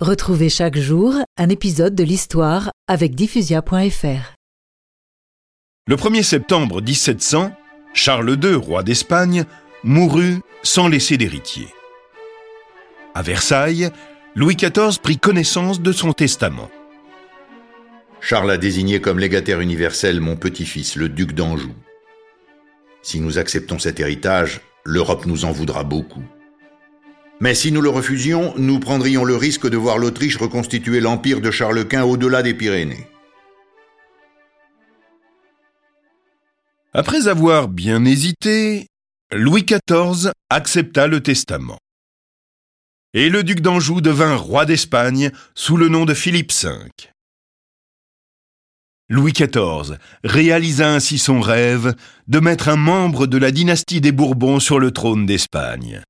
Retrouvez chaque jour un épisode de l'histoire avec diffusia.fr. Le 1er septembre 1700, Charles II, roi d'Espagne, mourut sans laisser d'héritier. À Versailles, Louis XIV prit connaissance de son testament. Charles a désigné comme légataire universel mon petit-fils, le duc d'Anjou. Si nous acceptons cet héritage, l'Europe nous en voudra beaucoup. Mais si nous le refusions, nous prendrions le risque de voir l'Autriche reconstituer l'empire de Charles Quint au-delà des Pyrénées. Après avoir bien hésité, Louis XIV accepta le testament. Et le duc d'Anjou devint roi d'Espagne sous le nom de Philippe V. Louis XIV réalisa ainsi son rêve de mettre un membre de la dynastie des Bourbons sur le trône d'Espagne.